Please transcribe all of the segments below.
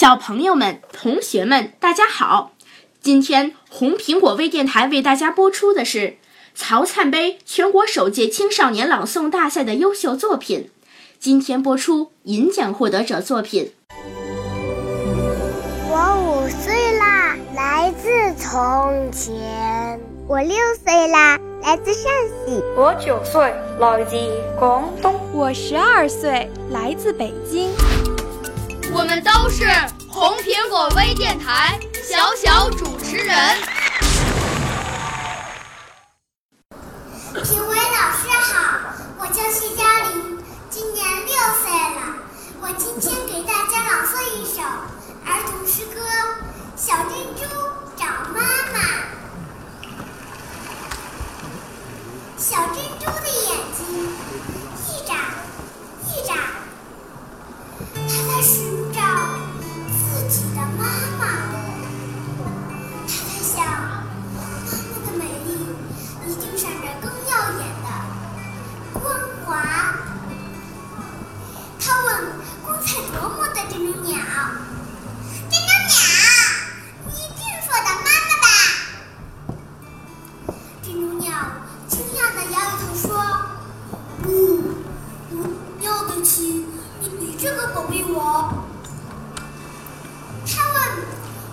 小朋友们、同学们，大家好！今天红苹果微电台为大家播出的是曹灿杯全国首届青少年朗诵大赛的优秀作品。今天播出银奖获得者作品。我五岁啦，来自从前；我六岁啦，来自陕西；我九岁，来自广东；我十二岁，来自北京。我们都是红苹果微电台小小主持人。它在寻找自己的妈妈。它在想，妈妈的美丽一定闪着更耀眼的光华。它问光彩夺目的珍珠鸟：“珍珠鸟，你一定是我的妈妈吧？”珍珠鸟惊讶地摇摇头说：“不，我要的起这个宝贝王。”他问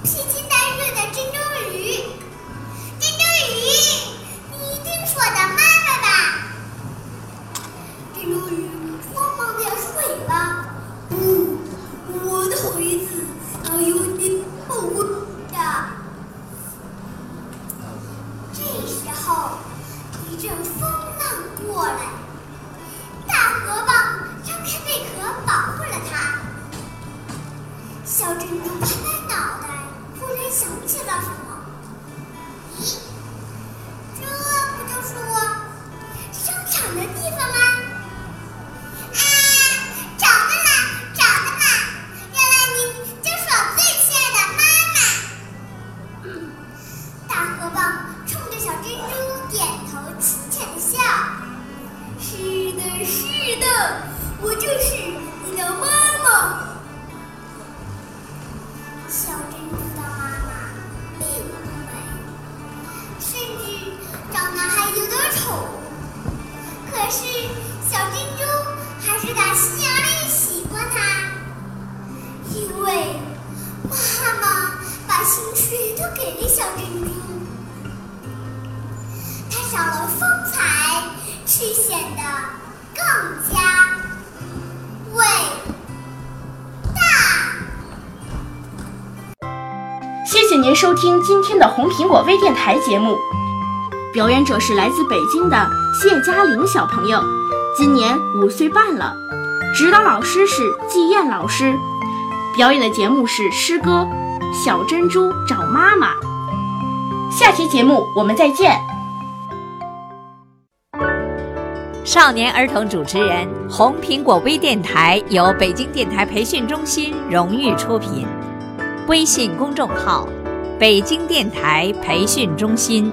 披星戴月的珍珠鱼：“珍珠鱼，你一定是我的妈妈吧？”珍珠鱼慌忙地摇出尾巴：“，我的孩子要有你保护的。”这时候，一阵风浪过来，小珍珠拍拍脑袋，忽然想起了什么。咦，这不就是我生长的地方吗？啊，找到了，找到了！原来你就是我最亲爱的妈妈。大河蚌冲着小珍珠点头，亲切的笑。是的，是的，我就是是小珍珠还是打心眼里喜欢它，因为妈妈把心水都给了小珍珠。它少了风采，却显得更加伟大。谢谢您收听今天的红苹果微电台节目。表演者是来自北京的谢佳玲小朋友，今年五岁半了。指导老师是季燕老师。表演的节目是诗歌《小珍珠找妈妈》。下期节目我们再见。少年儿童主持人，红苹果微电台由北京电台培训中心荣誉出品。微信公众号：北京电台培训中心。